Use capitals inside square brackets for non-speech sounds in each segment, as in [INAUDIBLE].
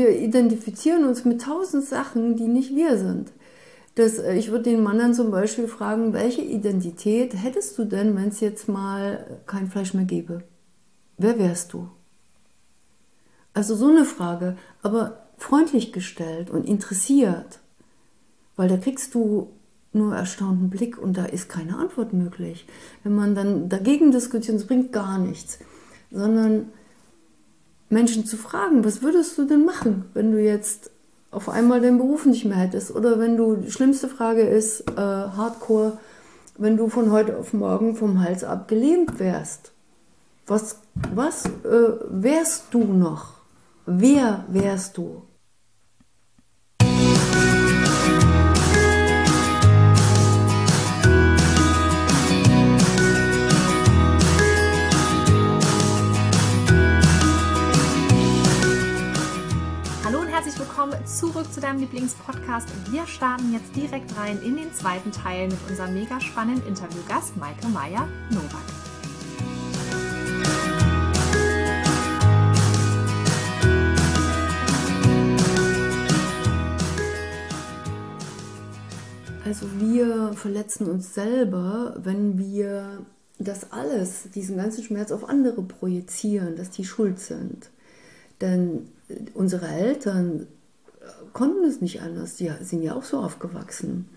Wir identifizieren uns mit tausend Sachen, die nicht wir sind. Das, äh, ich würde den Mann dann zum Beispiel fragen, welche Identität hättest du denn, wenn es jetzt mal kein Fleisch mehr gäbe? Wer wärst du? Also so eine Frage, aber freundlich gestellt und interessiert, weil da kriegst du nur erstaunten Blick und da ist keine Antwort möglich. Wenn man dann dagegen diskutiert, das bringt gar nichts, sondern Menschen zu fragen, was würdest du denn machen, wenn du jetzt auf einmal den Beruf nicht mehr hättest? Oder wenn du, die schlimmste Frage ist, äh, Hardcore, wenn du von heute auf morgen vom Hals ab gelähmt wärst. Was, was äh, wärst du noch? Wer wärst du? Willkommen zurück zu deinem Lieblingspodcast. Wir starten jetzt direkt rein in den zweiten Teil mit unserem mega spannenden Interviewgast Maike Meyer-Nowak. Also wir verletzen uns selber, wenn wir das alles, diesen ganzen Schmerz auf andere projizieren, dass die schuld sind. Denn unsere Eltern konnten es nicht anders. Die sind ja auch so aufgewachsen.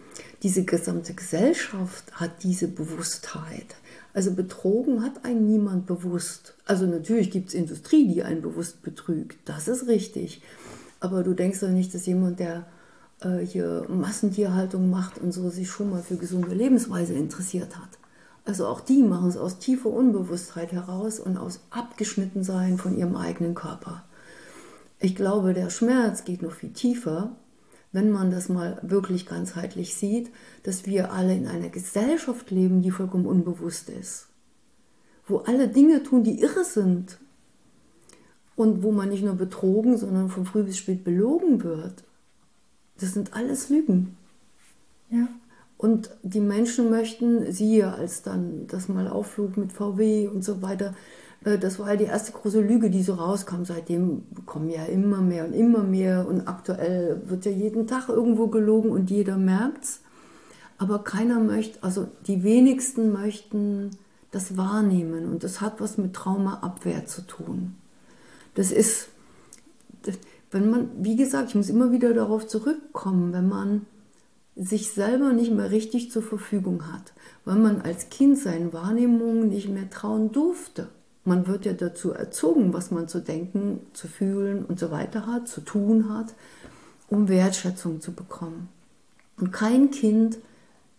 Diese gesamte Gesellschaft hat diese Bewusstheit. Also betrogen hat einen niemand bewusst. Also natürlich gibt es Industrie, die einen bewusst betrügt. Das ist richtig. Aber du denkst doch nicht, dass jemand, der äh, hier Massentierhaltung macht und so, sich schon mal für gesunde Lebensweise interessiert hat. Also auch die machen es aus tiefer Unbewusstheit heraus und aus Abgeschnittensein von ihrem eigenen Körper. Ich glaube, der Schmerz geht noch viel tiefer, wenn man das mal wirklich ganzheitlich sieht, dass wir alle in einer Gesellschaft leben, die vollkommen unbewusst ist. Wo alle Dinge tun, die irre sind. Und wo man nicht nur betrogen, sondern von früh bis spät belogen wird. Das sind alles Lügen. Ja. Und die Menschen möchten, siehe, als dann das mal aufflug mit VW und so weiter, das war ja die erste große Lüge, die so rauskam. Seitdem kommen ja immer mehr und immer mehr und aktuell wird ja jeden Tag irgendwo gelogen und jeder merkt's. Aber keiner möchte, also die wenigsten möchten das wahrnehmen und das hat was mit Traumaabwehr zu tun. Das ist, wenn man, wie gesagt, ich muss immer wieder darauf zurückkommen, wenn man sich selber nicht mehr richtig zur Verfügung hat, weil man als Kind seinen Wahrnehmungen nicht mehr trauen durfte. Man wird ja dazu erzogen, was man zu denken, zu fühlen und so weiter hat, zu tun hat, um Wertschätzung zu bekommen. Und kein Kind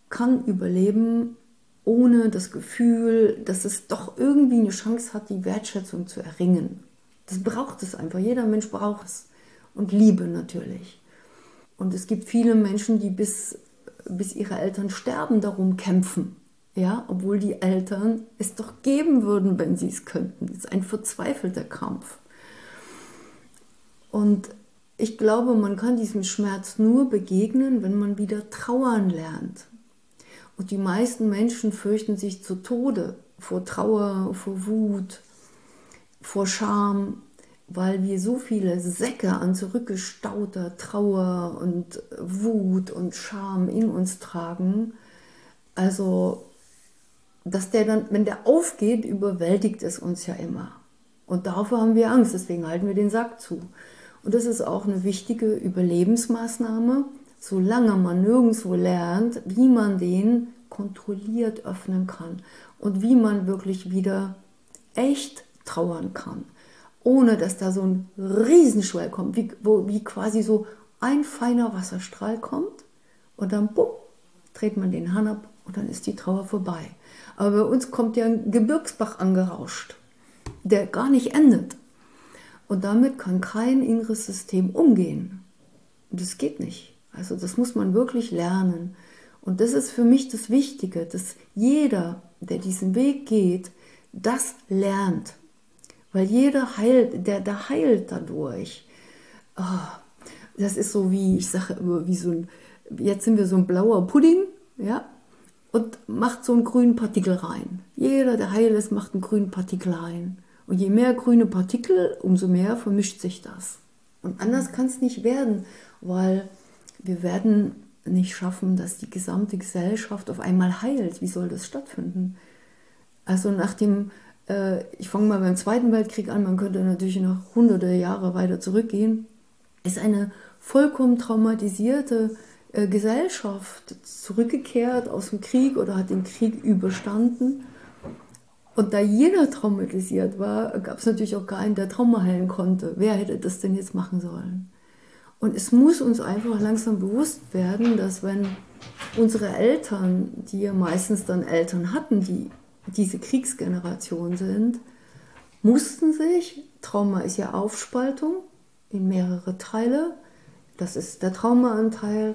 kann überleben ohne das Gefühl, dass es doch irgendwie eine Chance hat, die Wertschätzung zu erringen. Das braucht es einfach. Jeder Mensch braucht es. Und Liebe natürlich. Und es gibt viele Menschen, die bis, bis ihre Eltern sterben, darum kämpfen. Ja, obwohl die Eltern es doch geben würden, wenn sie es könnten. Das ist ein verzweifelter Kampf. Und ich glaube, man kann diesem Schmerz nur begegnen, wenn man wieder trauern lernt. Und die meisten Menschen fürchten sich zu Tode vor Trauer, vor Wut, vor Scham, weil wir so viele Säcke an zurückgestauter Trauer und Wut und Scham in uns tragen. Also dass der dann, wenn der aufgeht, überwältigt es uns ja immer. Und davor haben wir Angst, deswegen halten wir den Sack zu. Und das ist auch eine wichtige Überlebensmaßnahme, solange man nirgendwo lernt, wie man den kontrolliert öffnen kann und wie man wirklich wieder echt trauern kann, ohne dass da so ein Riesenschwell kommt, wie, wo, wie quasi so ein feiner Wasserstrahl kommt und dann bumm, dreht man den Hahn ab und dann ist die Trauer vorbei. Aber bei uns kommt ja ein Gebirgsbach angerauscht, der gar nicht endet. Und damit kann kein inneres System umgehen. Das geht nicht. Also das muss man wirklich lernen. Und das ist für mich das Wichtige, dass jeder, der diesen Weg geht, das lernt. Weil jeder heilt, der, der heilt dadurch. Oh, das ist so wie, ich sage immer, wie so ein, jetzt sind wir so ein blauer Pudding, ja, und macht so einen grünen Partikel rein. Jeder, der heil ist, macht einen grünen Partikel rein. Und je mehr grüne Partikel, umso mehr vermischt sich das. Und anders kann es nicht werden, weil wir werden nicht schaffen, dass die gesamte Gesellschaft auf einmal heilt. Wie soll das stattfinden? Also nach dem, äh, ich fange mal beim Zweiten Weltkrieg an, man könnte natürlich noch hunderte Jahre weiter zurückgehen, ist eine vollkommen traumatisierte Gesellschaft zurückgekehrt aus dem Krieg oder hat den Krieg überstanden. Und da jeder traumatisiert war, gab es natürlich auch keinen, der Trauma heilen konnte. Wer hätte das denn jetzt machen sollen? Und es muss uns einfach langsam bewusst werden, dass wenn unsere Eltern, die ja meistens dann Eltern hatten, die diese Kriegsgeneration sind, mussten sich, Trauma ist ja Aufspaltung in mehrere Teile, das ist der Traumaanteil,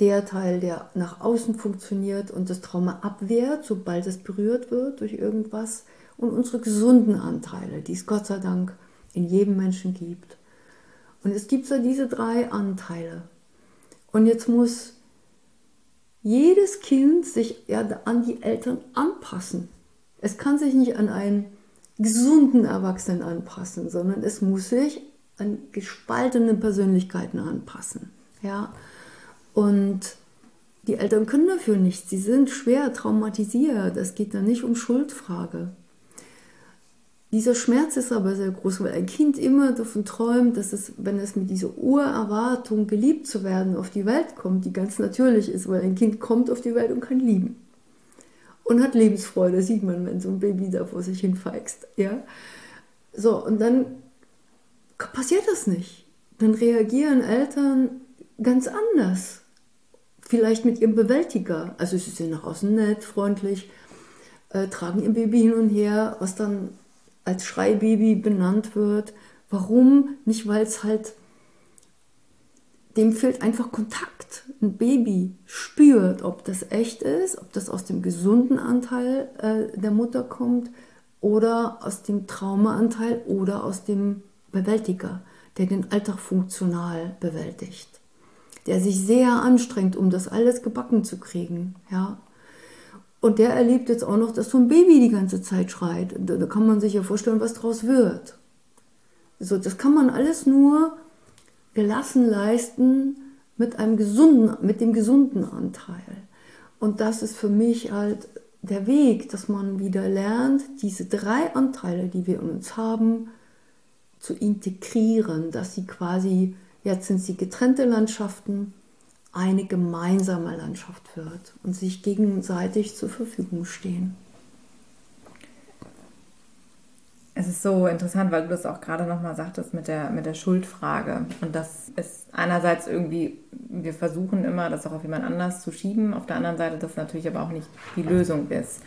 der Teil, der nach außen funktioniert und das Trauma abwehrt, sobald es berührt wird durch irgendwas, und unsere gesunden Anteile, die es Gott sei Dank in jedem Menschen gibt. Und es gibt so diese drei Anteile. Und jetzt muss jedes Kind sich ja an die Eltern anpassen. Es kann sich nicht an einen gesunden Erwachsenen anpassen, sondern es muss sich an gespaltene Persönlichkeiten anpassen. Ja? Und die Eltern können dafür nichts. Sie sind schwer traumatisiert. Es geht da nicht um Schuldfrage. Dieser Schmerz ist aber sehr groß, weil ein Kind immer davon träumt, dass es, wenn es mit dieser Urerwartung, geliebt zu werden, auf die Welt kommt, die ganz natürlich ist, weil ein Kind kommt auf die Welt und kann lieben. Und hat Lebensfreude, sieht man, wenn so ein Baby da vor sich hinfeixt. Ja? So, und dann passiert das nicht. Dann reagieren Eltern ganz anders. Vielleicht mit ihrem Bewältiger. Also sie sind nach außen nett, freundlich, äh, tragen ihr Baby hin und her, was dann als Schreibaby benannt wird. Warum? Nicht, weil es halt, dem fehlt einfach Kontakt. Ein Baby spürt, ob das echt ist, ob das aus dem gesunden Anteil äh, der Mutter kommt oder aus dem Traumaanteil oder aus dem Bewältiger, der den Alltag funktional bewältigt, der sich sehr anstrengt, um das alles gebacken zu kriegen. Ja, und der erlebt jetzt auch noch, dass so ein Baby die ganze Zeit schreit. Da, kann man sich ja vorstellen, was draus wird. So, das kann man alles nur gelassen leisten mit einem gesunden, mit dem gesunden Anteil. Und das ist für mich halt der Weg, dass man wieder lernt, diese drei Anteile, die wir in uns haben, zu integrieren, dass sie quasi, jetzt sind sie getrennte Landschaften, eine gemeinsame Landschaft wird und sich gegenseitig zur Verfügung stehen. Es ist so interessant, weil du das auch gerade nochmal sagtest mit der, mit der Schuldfrage. Und das ist einerseits irgendwie, wir versuchen immer, das auch auf jemand anders zu schieben. Auf der anderen Seite, das natürlich aber auch nicht die Lösung ist.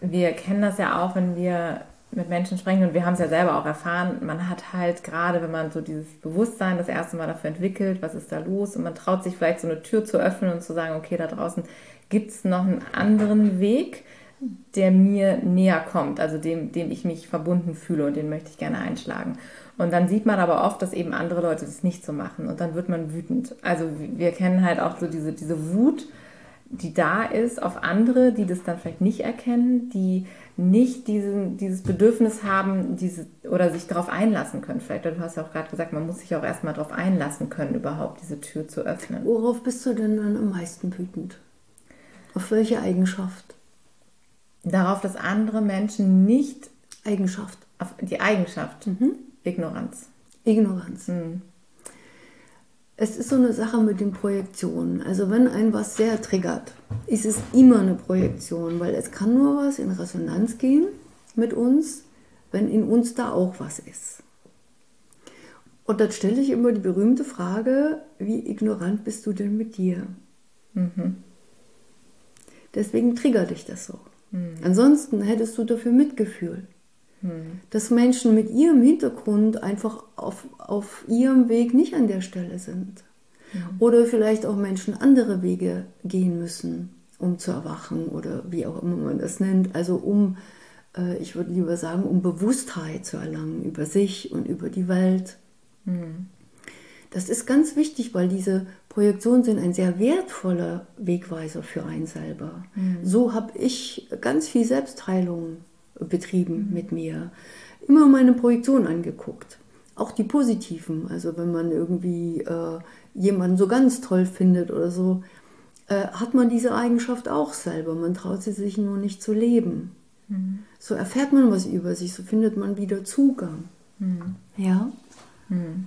Wir kennen das ja auch, wenn wir mit Menschen sprechen und wir haben es ja selber auch erfahren, man hat halt gerade, wenn man so dieses Bewusstsein das erste Mal dafür entwickelt, was ist da los und man traut sich vielleicht so eine Tür zu öffnen und zu sagen, okay, da draußen gibt es noch einen anderen Weg, der mir näher kommt, also dem, dem ich mich verbunden fühle und den möchte ich gerne einschlagen. Und dann sieht man aber oft, dass eben andere Leute das nicht so machen und dann wird man wütend. Also wir kennen halt auch so diese, diese Wut, die da ist auf andere, die das dann vielleicht nicht erkennen, die nicht diesen, dieses Bedürfnis haben, diese, oder sich darauf einlassen können. Vielleicht, du hast ja auch gerade gesagt, man muss sich auch erstmal darauf einlassen können, überhaupt diese Tür zu öffnen. Worauf bist du denn dann am meisten wütend? Auf welche Eigenschaft? Darauf, dass andere Menschen nicht. Eigenschaft. Auf die Eigenschaft. Mhm. Ignoranz. Ignoranz. Mhm. Es ist so eine Sache mit den Projektionen. Also wenn ein was sehr triggert, ist es immer eine Projektion, weil es kann nur was in Resonanz gehen mit uns, wenn in uns da auch was ist. Und dann stelle ich immer die berühmte Frage, wie ignorant bist du denn mit dir? Mhm. Deswegen triggert dich das so. Mhm. Ansonsten hättest du dafür Mitgefühl. Mhm. Dass Menschen mit ihrem Hintergrund einfach auf, auf ihrem Weg nicht an der Stelle sind. Mhm. Oder vielleicht auch Menschen andere Wege gehen müssen, um zu erwachen oder wie auch immer man das nennt. Also um, äh, ich würde lieber sagen, um Bewusstheit zu erlangen über sich und über die Welt. Mhm. Das ist ganz wichtig, weil diese Projektionen sind ein sehr wertvoller Wegweiser für einen selber. Mhm. So habe ich ganz viel Selbstheilung betrieben mit mir. Immer meine Projektion angeguckt. auch die positiven. Also wenn man irgendwie äh, jemanden so ganz toll findet oder so, äh, hat man diese Eigenschaft auch selber. Man traut sie sich nur nicht zu leben. Mhm. So erfährt man was über sich, so findet man wieder Zugang. Mhm. Ja. Mhm.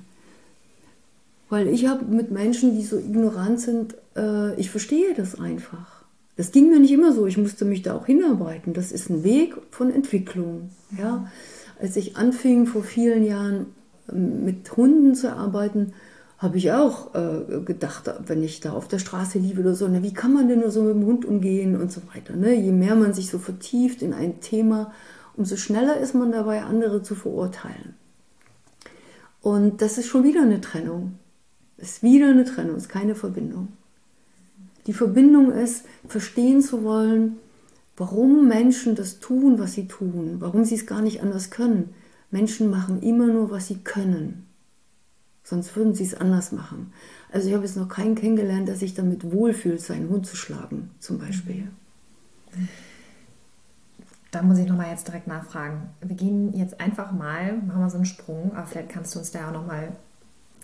Weil ich habe mit Menschen, die so ignorant sind, äh, ich verstehe das einfach. Das ging mir nicht immer so. Ich musste mich da auch hinarbeiten. Das ist ein Weg von Entwicklung. Ja. Als ich anfing vor vielen Jahren ähm, mit Hunden zu arbeiten, habe ich auch äh, gedacht, wenn ich da auf der Straße liebe oder so, na, wie kann man denn nur so mit dem Hund umgehen und so weiter. Ne? Je mehr man sich so vertieft in ein Thema, umso schneller ist man dabei, andere zu verurteilen. Und das ist schon wieder eine Trennung. Ist wieder eine Trennung, ist keine Verbindung. Die Verbindung ist, verstehen zu wollen, warum Menschen das tun, was sie tun, warum sie es gar nicht anders können. Menschen machen immer nur, was sie können. Sonst würden sie es anders machen. Also ich habe jetzt noch keinen kennengelernt, der sich damit wohlfühlt, seinen Hund zu schlagen, zum Beispiel. Da muss ich nochmal jetzt direkt nachfragen. Wir gehen jetzt einfach mal, machen wir so einen Sprung, aber vielleicht kannst du uns da auch nochmal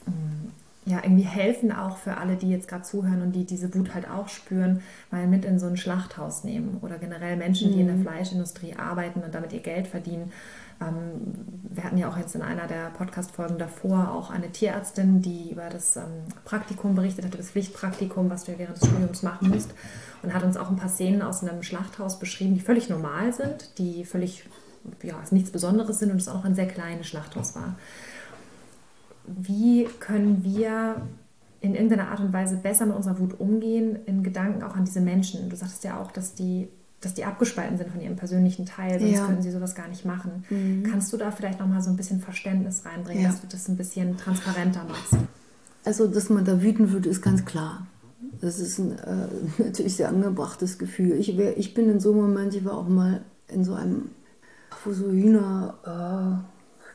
mm, ja, irgendwie helfen auch für alle, die jetzt gerade zuhören und die diese Wut halt auch spüren, mal mit in so ein Schlachthaus nehmen oder generell Menschen, die in der mhm. Fleischindustrie arbeiten und damit ihr Geld verdienen ähm, wir hatten ja auch jetzt in einer der Podcast-Folgen davor auch eine Tierärztin, die über das ähm, Praktikum berichtet hatte, das Pflichtpraktikum, was du ja während des Studiums machen musst. Und hat uns auch ein paar Szenen aus einem Schlachthaus beschrieben, die völlig normal sind, die völlig, ja, nichts Besonderes sind und es auch ein sehr kleines Schlachthaus war. Wie können wir in irgendeiner Art und Weise besser mit unserer Wut umgehen, in Gedanken auch an diese Menschen? Du sagtest ja auch, dass die dass die abgespalten sind von ihrem persönlichen Teil, sonst ja. können sie sowas gar nicht machen. Mhm. Kannst du da vielleicht noch mal so ein bisschen Verständnis reinbringen, ja. dass du das ein bisschen transparenter machst? Also, dass man da wüten würde, ist ganz klar. Das ist ein äh, [LAUGHS] natürlich sehr angebrachtes Gefühl. Ich, wär, ich bin in so einem Moment, ich war auch mal in so einem, wo so Hühner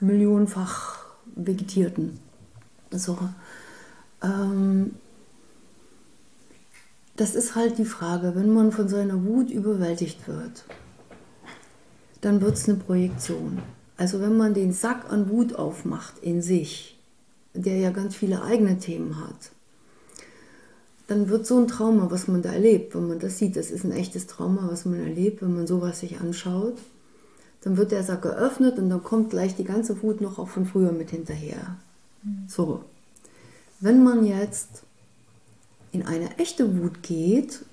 äh, millionenfach vegetierten. So. Ähm, das ist halt die Frage, wenn man von seiner Wut überwältigt wird, dann wird es eine Projektion. Also wenn man den Sack an Wut aufmacht in sich, der ja ganz viele eigene Themen hat, dann wird so ein Trauma, was man da erlebt, wenn man das sieht, das ist ein echtes Trauma, was man erlebt, wenn man sowas sich anschaut, dann wird der Sack geöffnet und dann kommt gleich die ganze Wut noch auch von früher mit hinterher. Mhm. So. Wenn man jetzt in eine echte Wut geht,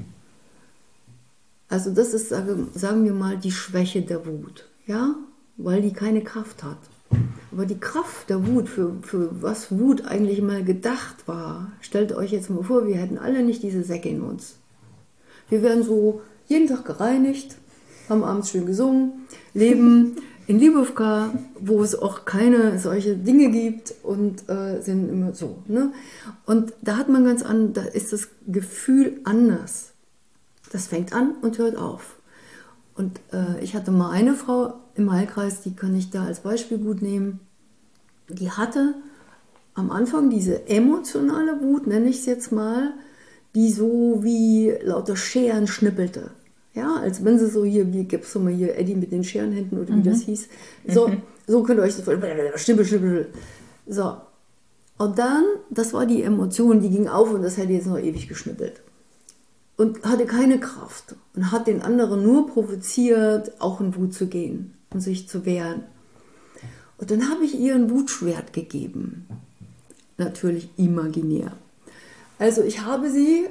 also das ist, sagen wir mal, die Schwäche der Wut, ja, weil die keine Kraft hat. Aber die Kraft der Wut, für, für was Wut eigentlich mal gedacht war, stellt euch jetzt mal vor, wir hätten alle nicht diese Säcke in uns. Wir werden so jeden Tag gereinigt, haben abends schön gesungen, leben in Libovka, wo es auch keine solche Dinge gibt und äh, sind immer so. Ne? Und da hat man ganz an, da ist das Gefühl anders. Das fängt an und hört auf. Und äh, ich hatte mal eine Frau im Heilkreis, die kann ich da als Beispiel gut nehmen. Die hatte am Anfang diese emotionale Wut, nenne ich es jetzt mal, die so wie lauter Scheren schnippelte. Ja, als wenn sie so hier, wie gibt es so mal hier Eddie mit den Scherenhänden oder wie mhm. das hieß. So, mhm. so könnt ihr euch das vorstellen. Schnippel, schnippel. So. Und dann, das war die Emotion, die ging auf und das hätte jetzt noch ewig geschnippelt. Und hatte keine Kraft und hat den anderen nur provoziert, auch in Wut zu gehen und sich zu wehren. Und dann habe ich ihr ein Wutschwert gegeben. Natürlich imaginär. Also ich habe sie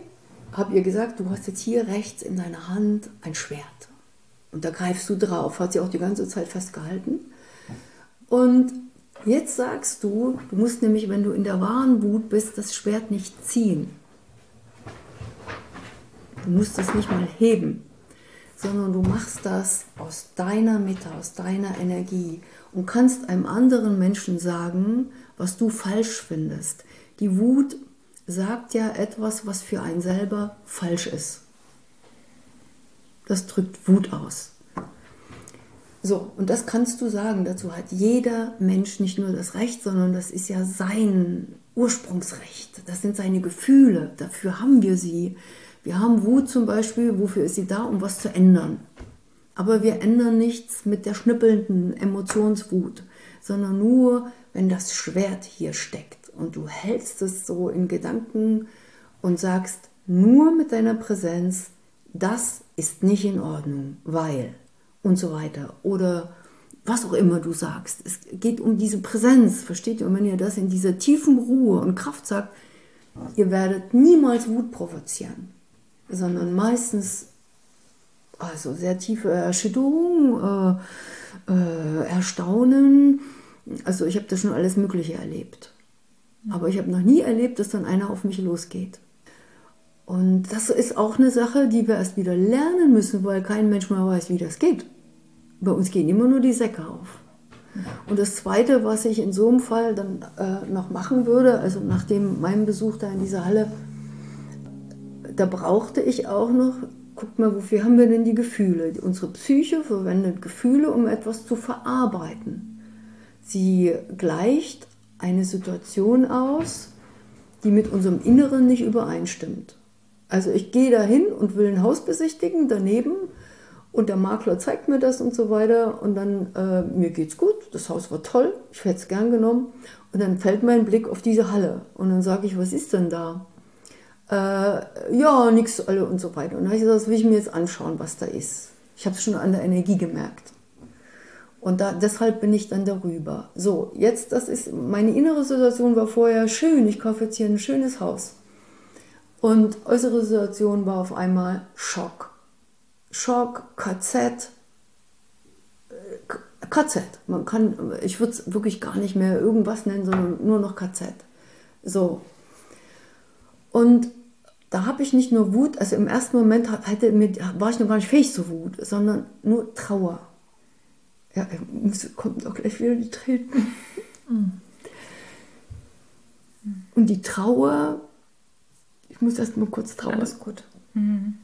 habe ihr gesagt, du hast jetzt hier rechts in deiner Hand ein Schwert. Und da greifst du drauf. Hat sie auch die ganze Zeit festgehalten. Und jetzt sagst du, du musst nämlich, wenn du in der wahren Wut bist, das Schwert nicht ziehen. Du musst es nicht mal heben, sondern du machst das aus deiner Mitte, aus deiner Energie und kannst einem anderen Menschen sagen, was du falsch findest. Die Wut sagt ja etwas, was für einen selber falsch ist. Das drückt Wut aus. So, und das kannst du sagen. Dazu hat jeder Mensch nicht nur das Recht, sondern das ist ja sein Ursprungsrecht. Das sind seine Gefühle. Dafür haben wir sie. Wir haben Wut zum Beispiel. Wofür ist sie da? Um was zu ändern. Aber wir ändern nichts mit der schnippelnden Emotionswut, sondern nur, wenn das Schwert hier steckt und du hältst es so in Gedanken und sagst nur mit deiner Präsenz, das ist nicht in Ordnung, weil und so weiter. Oder was auch immer du sagst. Es geht um diese Präsenz, versteht ihr? Und wenn ihr das in dieser tiefen Ruhe und Kraft sagt, ihr werdet niemals Wut provozieren, sondern meistens also sehr tiefe Erschütterung, äh, äh, Erstaunen. Also ich habe da schon alles Mögliche erlebt. Aber ich habe noch nie erlebt, dass dann einer auf mich losgeht. Und das ist auch eine Sache, die wir erst wieder lernen müssen, weil kein Mensch mehr weiß, wie das geht. Bei uns gehen immer nur die Säcke auf. Und das Zweite, was ich in so einem Fall dann äh, noch machen würde, also nach dem, meinem Besuch da in dieser Halle, da brauchte ich auch noch, guckt mal, wofür haben wir denn die Gefühle? Unsere Psyche verwendet Gefühle, um etwas zu verarbeiten. Sie gleicht eine Situation aus, die mit unserem Inneren nicht übereinstimmt. Also ich gehe dahin und will ein Haus besichtigen, daneben und der Makler zeigt mir das und so weiter. Und dann, äh, mir geht's gut, das Haus war toll, ich hätte es gern genommen. Und dann fällt mein Blick auf diese Halle. Und dann sage ich, was ist denn da? Äh, ja, nichts alle und so weiter. Und dann habe ich gesagt, das will ich mir jetzt anschauen, was da ist. Ich habe es schon an der Energie gemerkt. Und da, deshalb bin ich dann darüber. So, jetzt, das ist, meine innere Situation war vorher schön, ich kaufe jetzt hier ein schönes Haus. Und äußere Situation war auf einmal Schock. Schock, KZ, äh, KZ. Man kann, ich würde es wirklich gar nicht mehr irgendwas nennen, sondern nur noch KZ. So. Und da habe ich nicht nur Wut, also im ersten Moment hatte, war ich noch gar nicht fähig zu Wut, sondern nur Trauer. Ja, muss, kommt auch gleich wieder die Tränen. Und die Trauer, ich muss erst mal kurz trauern. Alles gut. Mhm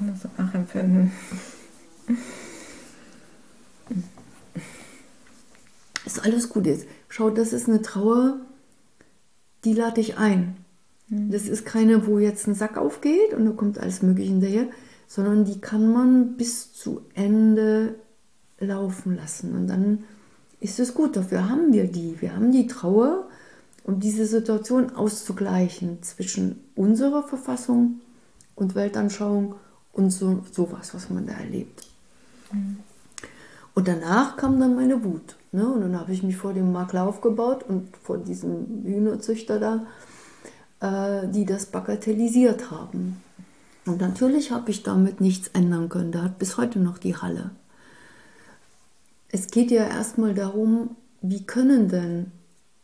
kann das auch nachempfinden. [LAUGHS] Ist alles gut jetzt. Schau, das ist eine Trauer, die lade ich ein. Mhm. Das ist keine, wo jetzt ein Sack aufgeht und da kommt alles Mögliche hinterher, sondern die kann man bis zu Ende laufen lassen. Und dann ist es gut. Dafür haben wir die. Wir haben die Trauer, um diese Situation auszugleichen zwischen unserer Verfassung und Weltanschauung und so sowas, was man da erlebt. Mhm. Und danach kam dann meine Wut. Ne? Und dann habe ich mich vor dem Makler aufgebaut und vor diesem Hühnerzüchter da, äh, die das bagatellisiert haben. Und natürlich habe ich damit nichts ändern können. Da hat bis heute noch die Halle. Es geht ja erstmal darum, wie können denn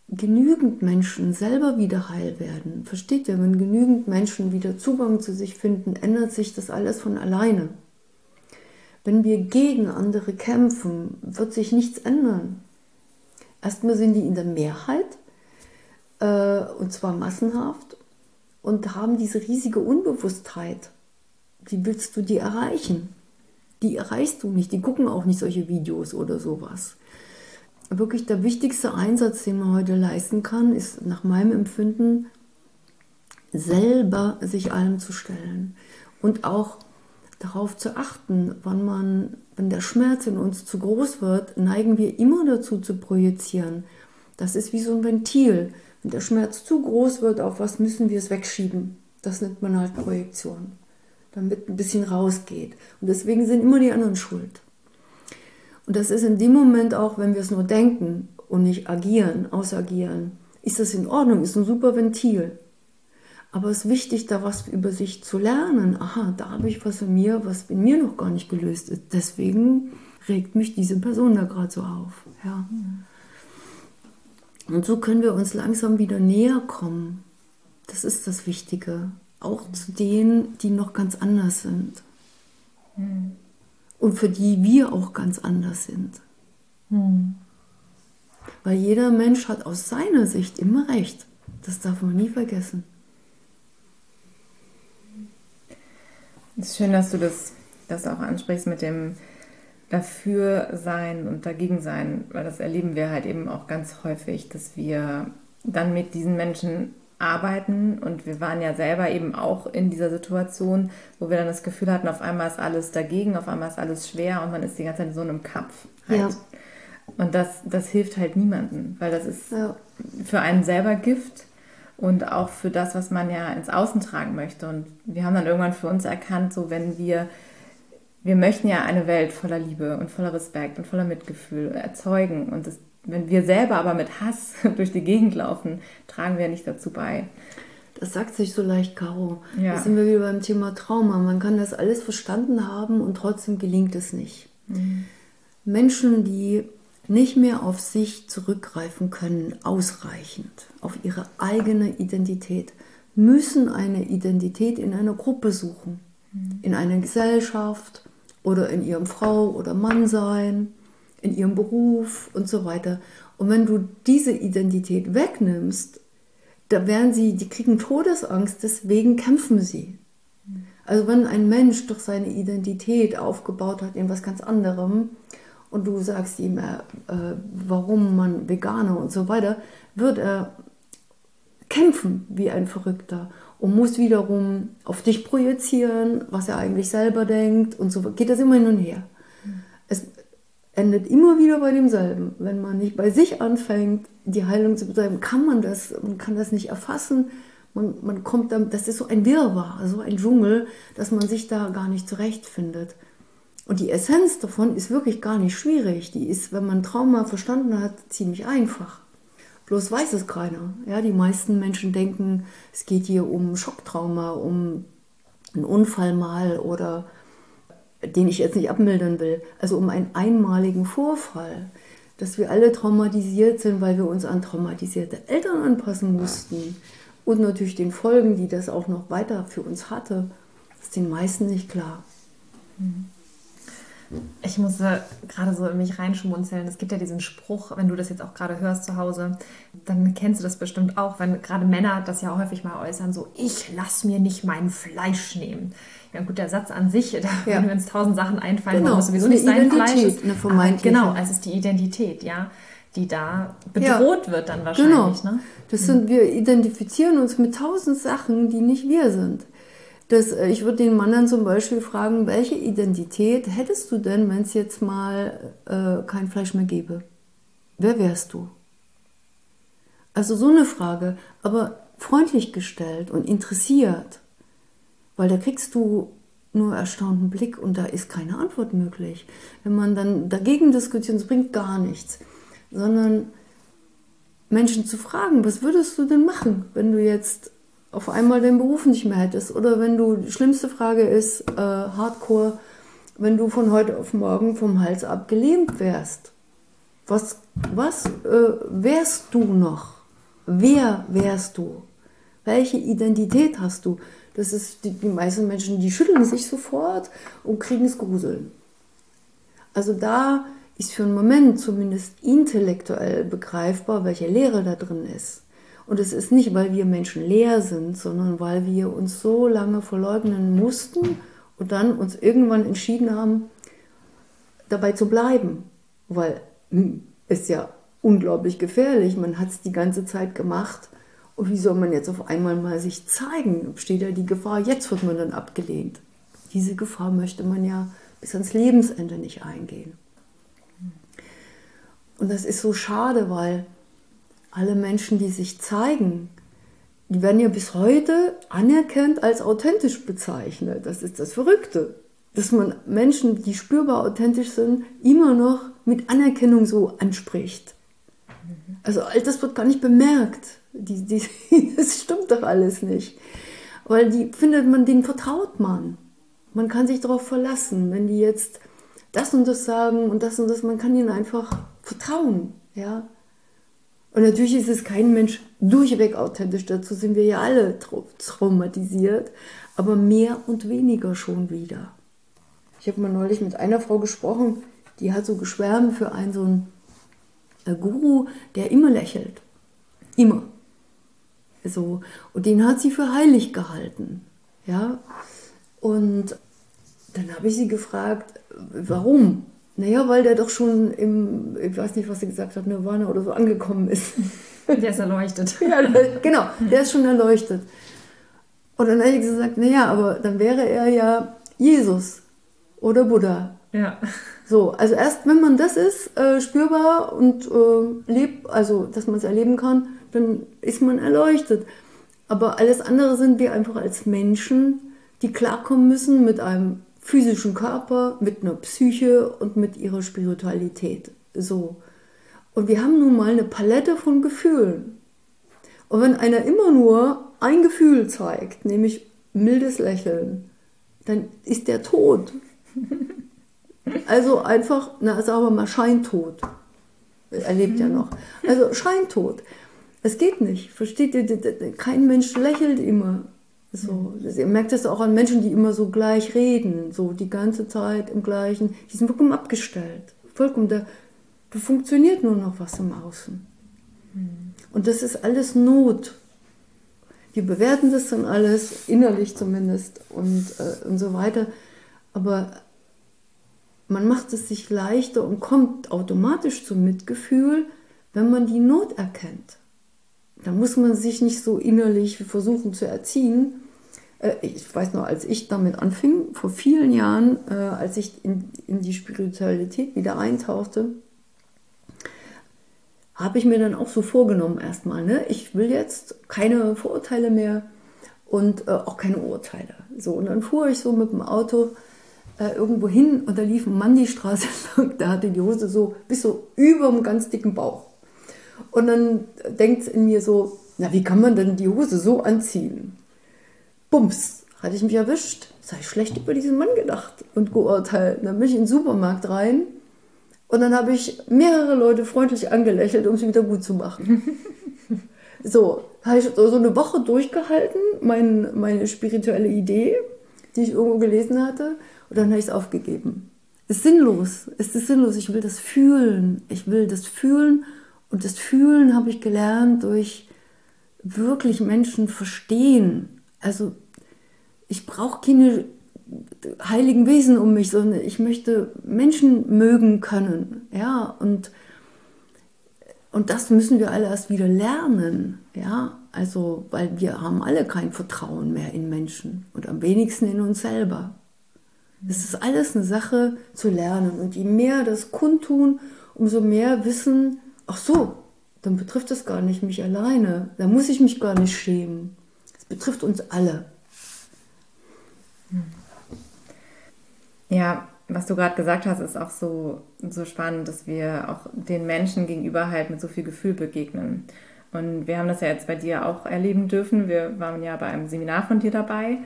genügend Menschen selber wieder heil werden. Versteht ihr, wenn genügend Menschen wieder Zugang zu sich finden, ändert sich das alles von alleine. Wenn wir gegen andere kämpfen, wird sich nichts ändern. Erstmal sind die in der Mehrheit, äh, und zwar massenhaft, und haben diese riesige Unbewusstheit. Wie willst du die erreichen? Die erreichst du nicht. Die gucken auch nicht solche Videos oder sowas wirklich der wichtigste Einsatz, den man heute leisten kann, ist nach meinem Empfinden selber sich allem zu stellen und auch darauf zu achten, wann man, wenn der Schmerz in uns zu groß wird, neigen wir immer dazu zu projizieren. Das ist wie so ein Ventil. Wenn der Schmerz zu groß wird, auf was müssen wir es wegschieben? Das nennt man halt Projektion, damit ein bisschen rausgeht. Und deswegen sind immer die anderen schuld. Und das ist in dem Moment auch, wenn wir es nur denken und nicht agieren, ausagieren, ist das in Ordnung, ist ein super Ventil. Aber es ist wichtig, da was über sich zu lernen. Aha, da habe ich was in mir, was in mir noch gar nicht gelöst ist. Deswegen regt mich diese Person da gerade so auf. Ja. Und so können wir uns langsam wieder näher kommen. Das ist das Wichtige. Auch zu denen, die noch ganz anders sind. Mhm und für die wir auch ganz anders sind. Hm. Weil jeder Mensch hat aus seiner Sicht immer recht. Das darf man nie vergessen. Es ist schön, dass du das, das auch ansprichst mit dem dafür sein und dagegen sein, weil das erleben wir halt eben auch ganz häufig, dass wir dann mit diesen Menschen arbeiten und wir waren ja selber eben auch in dieser Situation, wo wir dann das Gefühl hatten, auf einmal ist alles dagegen, auf einmal ist alles schwer und man ist die ganze Zeit so in einem Kampf. Halt. Ja. Und das, das hilft halt niemandem, weil das ist ja. für einen selber Gift und auch für das, was man ja ins Außen tragen möchte. Und wir haben dann irgendwann für uns erkannt, so wenn wir, wir möchten ja eine Welt voller Liebe und voller Respekt und voller Mitgefühl erzeugen. Und das, wenn wir selber aber mit Hass [LAUGHS] durch die Gegend laufen, tragen wir nicht dazu bei. Das sagt sich so leicht, Caro. Ja. Da sind wir wieder beim Thema Trauma. Man kann das alles verstanden haben und trotzdem gelingt es nicht. Mhm. Menschen, die nicht mehr auf sich zurückgreifen können, ausreichend, auf ihre eigene Identität, müssen eine Identität in einer Gruppe suchen, mhm. in einer Gesellschaft oder in ihrem Frau oder Mann sein, in ihrem Beruf und so weiter. Und wenn du diese Identität wegnimmst, da werden sie, die kriegen Todesangst, deswegen kämpfen sie. Also wenn ein Mensch durch seine Identität aufgebaut hat in was ganz anderem, und du sagst ihm, äh, warum man Veganer und so weiter, wird er kämpfen wie ein Verrückter und muss wiederum auf dich projizieren, was er eigentlich selber denkt und so geht das immer hin und her. Es endet immer wieder bei demselben. Wenn man nicht bei sich anfängt, die Heilung zu betreiben, kann man das, man kann das nicht erfassen. Man, man kommt dann, das ist so ein Wirrwarr, so ein Dschungel, dass man sich da gar nicht zurechtfindet. Und die Essenz davon ist wirklich gar nicht schwierig. Die ist, wenn man Trauma verstanden hat, ziemlich einfach. Bloß weiß es keiner. Ja, die meisten Menschen denken, es geht hier um Schocktrauma, um einen Unfall mal oder den ich jetzt nicht abmildern will, also um einen einmaligen Vorfall, dass wir alle traumatisiert sind, weil wir uns an traumatisierte Eltern anpassen mussten und natürlich den Folgen, die das auch noch weiter für uns hatte, ist den meisten nicht klar. Mhm. Ich musste gerade so in mich reinschmunzeln. Es gibt ja diesen Spruch, wenn du das jetzt auch gerade hörst zu Hause, dann kennst du das bestimmt auch, wenn gerade Männer das ja häufig mal äußern, so ich lass mir nicht mein Fleisch nehmen. Ja gut, der Satz an sich, da ja. würden uns tausend Sachen einfallen, genau. warum es sowieso nicht sein Fleisch ist. Eine genau, also es ist die Identität, ja die da bedroht ja. wird dann wahrscheinlich. Genau. Ne? Das sind, wir identifizieren uns mit tausend Sachen, die nicht wir sind. Das, äh, ich würde den Mann dann zum Beispiel fragen, welche Identität hättest du denn, wenn es jetzt mal äh, kein Fleisch mehr gäbe? Wer wärst du? Also so eine Frage, aber freundlich gestellt und interessiert, weil da kriegst du nur erstaunten Blick und da ist keine Antwort möglich. Wenn man dann dagegen diskutiert, das bringt gar nichts, sondern Menschen zu fragen, was würdest du denn machen, wenn du jetzt auf einmal den Beruf nicht mehr hättest. Oder wenn du, die schlimmste Frage ist, äh, Hardcore, wenn du von heute auf morgen vom Hals ab gelähmt wärst. Was, was äh, wärst du noch? Wer wärst du? Welche Identität hast du? Das ist die, die meisten Menschen, die schütteln sich sofort und kriegen es Gruseln. Also da ist für einen Moment zumindest intellektuell begreifbar, welche Lehre da drin ist. Und es ist nicht, weil wir Menschen leer sind, sondern weil wir uns so lange verleugnen mussten und dann uns irgendwann entschieden haben, dabei zu bleiben. Weil hm, ist ja unglaublich gefährlich. Man hat es die ganze Zeit gemacht. Und wie soll man jetzt auf einmal mal sich zeigen? Besteht ja die Gefahr, jetzt wird man dann abgelehnt. Diese Gefahr möchte man ja bis ans Lebensende nicht eingehen. Und das ist so schade, weil alle Menschen, die sich zeigen, die werden ja bis heute anerkannt als authentisch bezeichnet. Das ist das Verrückte, dass man Menschen, die spürbar authentisch sind, immer noch mit Anerkennung so anspricht. Also all das wird gar nicht bemerkt. Die, die, [LAUGHS] das stimmt doch alles nicht. Weil die findet man, den vertraut man. Man kann sich darauf verlassen, wenn die jetzt das und das sagen und das und das, man kann ihnen einfach vertrauen. Ja? Und natürlich ist es kein Mensch durchweg authentisch, dazu sind wir ja alle traumatisiert, aber mehr und weniger schon wieder. Ich habe mal neulich mit einer Frau gesprochen, die hat so geschwärmt für einen so einen äh, Guru, der immer lächelt. Immer. So. Und den hat sie für heilig gehalten. Ja. Und dann habe ich sie gefragt, warum? Naja, weil der doch schon im, ich weiß nicht, was sie gesagt hat, Nirvana oder so angekommen ist. [LAUGHS] Der ist erleuchtet. [LAUGHS] ja, genau, der ist schon erleuchtet. Und dann habe ich gesagt, naja, aber dann wäre er ja Jesus oder Buddha. Ja. So, also erst wenn man das ist, äh, spürbar und äh, lebt, also dass man es erleben kann, dann ist man erleuchtet. Aber alles andere sind wir einfach als Menschen, die klarkommen müssen mit einem physischen Körper, mit einer Psyche und mit ihrer Spiritualität. So. Und wir haben nun mal eine Palette von Gefühlen. Und wenn einer immer nur ein Gefühl zeigt, nämlich mildes Lächeln, dann ist der tot. [LAUGHS] Also einfach, na, sagen wir mal, scheintot. Er lebt ja noch. Also scheintot. Es geht nicht. Versteht ihr? Kein Mensch lächelt immer. So, ihr merkt das auch an Menschen, die immer so gleich reden, so die ganze Zeit im gleichen. Die sind vollkommen abgestellt. Vollkommen, da, da funktioniert nur noch was im Außen. Und das ist alles Not. Wir bewerten das dann alles, innerlich zumindest und, äh, und so weiter. Aber man macht es sich leichter und kommt automatisch zum Mitgefühl, wenn man die Not erkennt. Da muss man sich nicht so innerlich versuchen zu erziehen. Äh, ich weiß noch, als ich damit anfing, vor vielen Jahren, äh, als ich in, in die Spiritualität wieder eintauchte, habe ich mir dann auch so vorgenommen erstmal, ne? ich will jetzt keine Vorurteile mehr und äh, auch keine Urteile. So, und dann fuhr ich so mit dem Auto äh, irgendwo hin und da lief ein Mann die Straße [LAUGHS] lang, der hatte die Hose so bis so über dem ganz dicken Bauch. Und dann denkt es in mir so, na, wie kann man denn die Hose so anziehen? Bums, hatte ich mich erwischt. Das habe ich schlecht über diesen Mann gedacht und geurteilt. Dann bin ich in den Supermarkt rein und dann habe ich mehrere Leute freundlich angelächelt, um sie wieder gut zu machen. [LAUGHS] so, habe ich so eine Woche durchgehalten, mein, meine spirituelle Idee, die ich irgendwo gelesen hatte. Und dann habe ich es aufgegeben. Es ist sinnlos. Es ist sinnlos. Ich will das fühlen. Ich will das fühlen. Und das Fühlen habe ich gelernt durch wirklich Menschen verstehen. Also ich brauche keine heiligen Wesen um mich, sondern ich möchte Menschen mögen können. Ja, und, und das müssen wir alle erst wieder lernen. Ja, also, weil wir haben alle kein Vertrauen mehr in Menschen und am wenigsten in uns selber. Es ist alles eine Sache zu lernen. Und je mehr das kundtun, umso mehr wissen, ach so, dann betrifft das gar nicht mich alleine. Da muss ich mich gar nicht schämen. Es betrifft uns alle. Ja, was du gerade gesagt hast, ist auch so, so spannend, dass wir auch den Menschen gegenüber halt mit so viel Gefühl begegnen. Und wir haben das ja jetzt bei dir auch erleben dürfen. Wir waren ja bei einem Seminar von dir dabei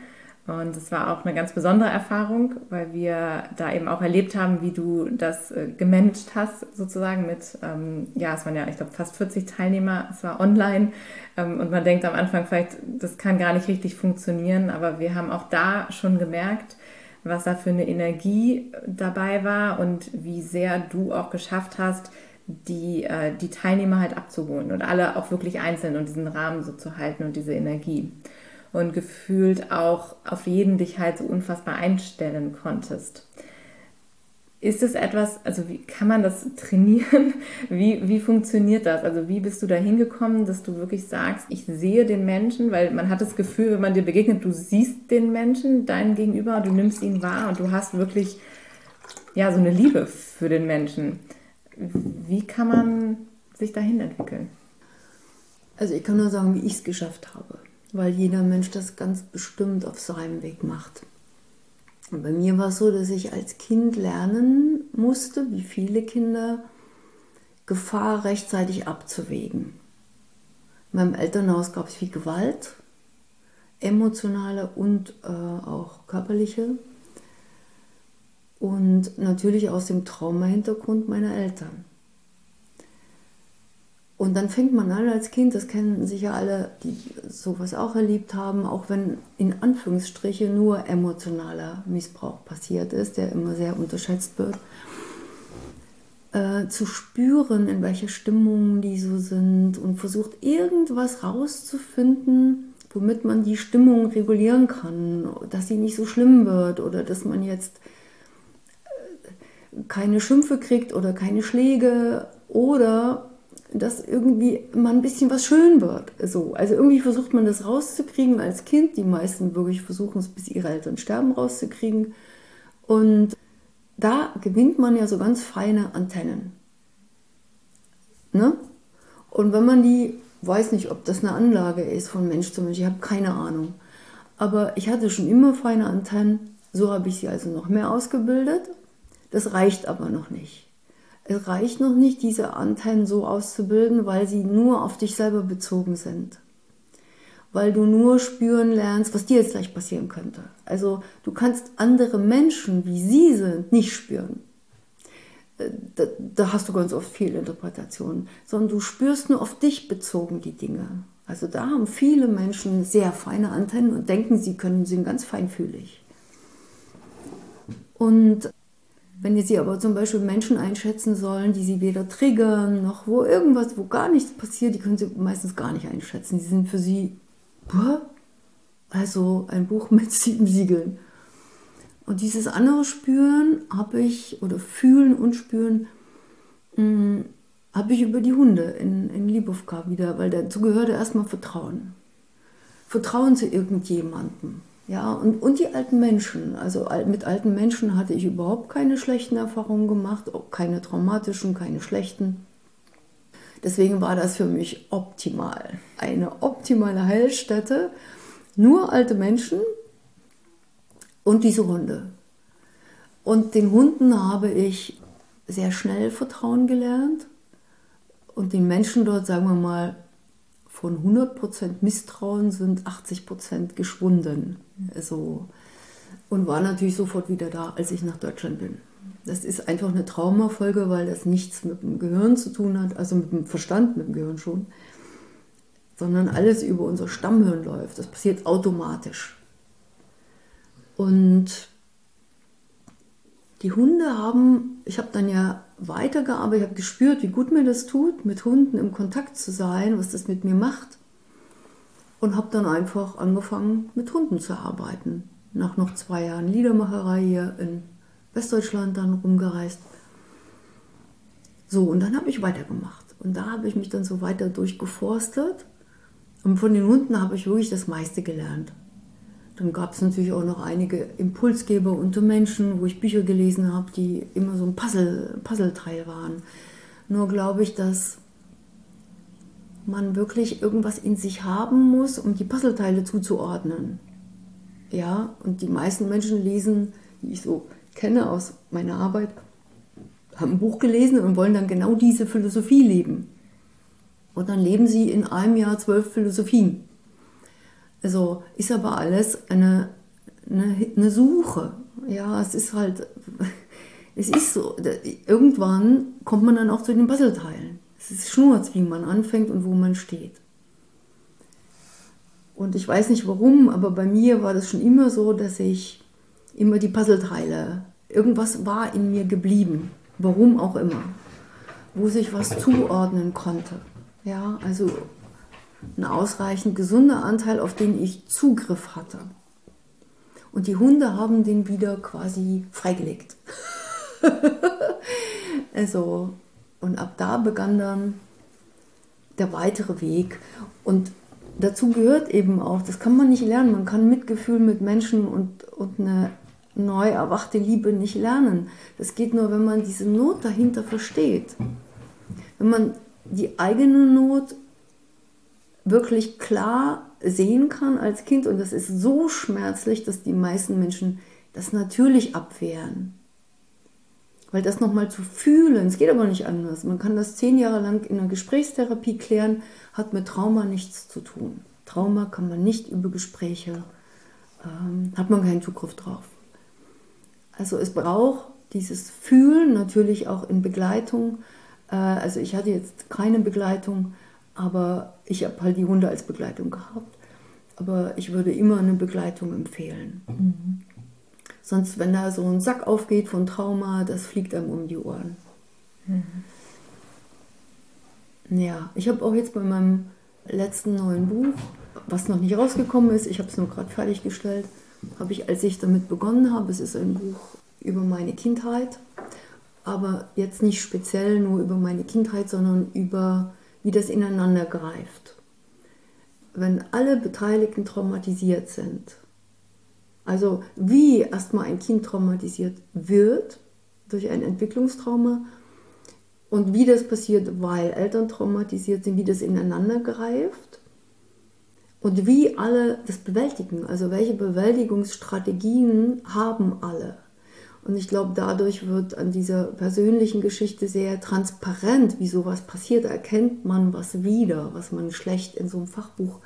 und es war auch eine ganz besondere Erfahrung, weil wir da eben auch erlebt haben, wie du das äh, gemanagt hast, sozusagen mit, ähm, ja, es waren ja, ich glaube, fast 40 Teilnehmer, es war online. Ähm, und man denkt am Anfang vielleicht, das kann gar nicht richtig funktionieren, aber wir haben auch da schon gemerkt, was da für eine Energie dabei war und wie sehr du auch geschafft hast, die, äh, die Teilnehmer halt abzuholen und alle auch wirklich einzeln und diesen Rahmen so zu halten und diese Energie und gefühlt auch auf jeden dich halt so unfassbar einstellen konntest. Ist es etwas, also wie kann man das [LAUGHS] trainieren? Wie, wie funktioniert das? Also wie bist du da hingekommen, dass du wirklich sagst, ich sehe den Menschen, weil man hat das Gefühl, wenn man dir begegnet, du siehst den Menschen, deinen Gegenüber, du nimmst ihn wahr und du hast wirklich ja so eine Liebe für den Menschen. Wie kann man sich dahin entwickeln? Also ich kann nur sagen, wie ich es geschafft habe weil jeder Mensch das ganz bestimmt auf seinem Weg macht. Und bei mir war es so, dass ich als Kind lernen musste, wie viele Kinder, Gefahr rechtzeitig abzuwägen. In meinem Elternhaus gab es viel Gewalt, emotionale und äh, auch körperliche. Und natürlich aus dem Trauma-Hintergrund meiner Eltern. Und dann fängt man an als Kind, das kennen sicher alle, die sowas auch erlebt haben, auch wenn in Anführungsstriche nur emotionaler Missbrauch passiert ist, der immer sehr unterschätzt wird, äh, zu spüren, in welcher Stimmung die so sind und versucht irgendwas rauszufinden, womit man die Stimmung regulieren kann, dass sie nicht so schlimm wird oder dass man jetzt äh, keine Schimpfe kriegt oder keine Schläge oder dass irgendwie mal ein bisschen was schön wird. So. Also irgendwie versucht man das rauszukriegen als Kind. Die meisten wirklich versuchen es, bis ihre Eltern sterben, rauszukriegen. Und da gewinnt man ja so ganz feine Antennen. Ne? Und wenn man die, weiß nicht, ob das eine Anlage ist von Mensch zu Mensch, ich habe keine Ahnung. Aber ich hatte schon immer feine Antennen, so habe ich sie also noch mehr ausgebildet. Das reicht aber noch nicht. Es reicht noch nicht, diese Antennen so auszubilden, weil sie nur auf dich selber bezogen sind. Weil du nur spüren lernst, was dir jetzt gleich passieren könnte. Also du kannst andere Menschen, wie sie sind, nicht spüren. Äh, da, da hast du ganz oft viel Interpretation, sondern du spürst nur auf dich bezogen die Dinge. Also da haben viele Menschen sehr feine Antennen und denken, sie können, sind ganz feinfühlig. Und wenn Sie aber zum Beispiel Menschen einschätzen sollen, die Sie weder triggern, noch wo irgendwas, wo gar nichts passiert, die können Sie meistens gar nicht einschätzen. Die sind für Sie, also ein Buch [LAUGHS] mit sieben Siegeln. Und dieses andere Spüren habe ich, oder Fühlen und Spüren, hm, habe ich über die Hunde in, in Libovka wieder, weil dazu gehörte erstmal Vertrauen. Vertrauen zu irgendjemandem. Ja, und, und die alten Menschen. Also mit alten Menschen hatte ich überhaupt keine schlechten Erfahrungen gemacht, auch keine traumatischen, keine schlechten. Deswegen war das für mich optimal. Eine optimale Heilstätte. Nur alte Menschen und diese Hunde. Und den Hunden habe ich sehr schnell Vertrauen gelernt. Und den Menschen dort, sagen wir mal, von 100% Misstrauen sind 80% geschwunden. Also, und war natürlich sofort wieder da, als ich nach Deutschland bin. Das ist einfach eine Traumafolge, weil das nichts mit dem Gehirn zu tun hat, also mit dem Verstand, mit dem Gehirn schon, sondern alles über unser Stammhirn läuft. Das passiert automatisch. Und die Hunde haben, ich habe dann ja weitergearbeitet, ich habe gespürt, wie gut mir das tut, mit Hunden im Kontakt zu sein, was das mit mir macht. Und habe dann einfach angefangen, mit Hunden zu arbeiten. Nach noch zwei Jahren Liedermacherei hier in Westdeutschland dann rumgereist. So, und dann habe ich weitergemacht. Und da habe ich mich dann so weiter durchgeforstet. Und von den Hunden habe ich wirklich das meiste gelernt. Dann gab es natürlich auch noch einige Impulsgeber unter Menschen, wo ich Bücher gelesen habe, die immer so ein Puzzle, Puzzleteil waren. Nur glaube ich, dass man wirklich irgendwas in sich haben muss, um die Puzzleteile zuzuordnen. Ja, und die meisten Menschen lesen, die ich so kenne aus meiner Arbeit, haben ein Buch gelesen und wollen dann genau diese Philosophie leben. Und dann leben sie in einem Jahr zwölf Philosophien. Also ist aber alles eine, eine, eine Suche. Ja, es ist halt, [LAUGHS] es ist so, irgendwann kommt man dann auch zu den Puzzleteilen. Es ist Schnurz, wie man anfängt und wo man steht. Und ich weiß nicht warum, aber bei mir war das schon immer so, dass ich immer die Puzzleteile, irgendwas war in mir geblieben, warum auch immer, wo sich was zuordnen konnte. Ja, also ein ausreichend gesunder Anteil, auf den ich Zugriff hatte. Und die Hunde haben den wieder quasi freigelegt. [LAUGHS] also, und ab da begann dann der weitere Weg. Und dazu gehört eben auch, das kann man nicht lernen, man kann Mitgefühl mit Menschen und, und eine neu erwachte Liebe nicht lernen. Das geht nur, wenn man diese Not dahinter versteht. Wenn man die eigene Not wirklich klar sehen kann als Kind. Und das ist so schmerzlich, dass die meisten Menschen das natürlich abwehren. Weil das nochmal zu fühlen, es geht aber nicht anders. Man kann das zehn Jahre lang in einer Gesprächstherapie klären, hat mit Trauma nichts zu tun. Trauma kann man nicht über Gespräche, ähm, hat man keinen Zugriff drauf. Also es braucht dieses Fühlen natürlich auch in Begleitung. Äh, also ich hatte jetzt keine Begleitung, aber ich habe halt die Hunde als Begleitung gehabt. Aber ich würde immer eine Begleitung empfehlen. Mhm. Sonst, wenn da so ein Sack aufgeht von Trauma, das fliegt einem um die Ohren. Mhm. Ja, ich habe auch jetzt bei meinem letzten neuen Buch, was noch nicht rausgekommen ist, ich habe es nur gerade fertiggestellt, habe ich, als ich damit begonnen habe, es ist ein Buch über meine Kindheit, aber jetzt nicht speziell nur über meine Kindheit, sondern über wie das ineinander greift. Wenn alle Beteiligten traumatisiert sind, also wie erstmal ein Kind traumatisiert wird, durch ein Entwicklungstrauma. Und wie das passiert, weil Eltern traumatisiert sind, wie das ineinander greift und wie alle das bewältigen. Also welche Bewältigungsstrategien haben alle. Und ich glaube, dadurch wird an dieser persönlichen Geschichte sehr transparent, wie sowas passiert. Erkennt man was wieder, was man schlecht in so einem Fachbuch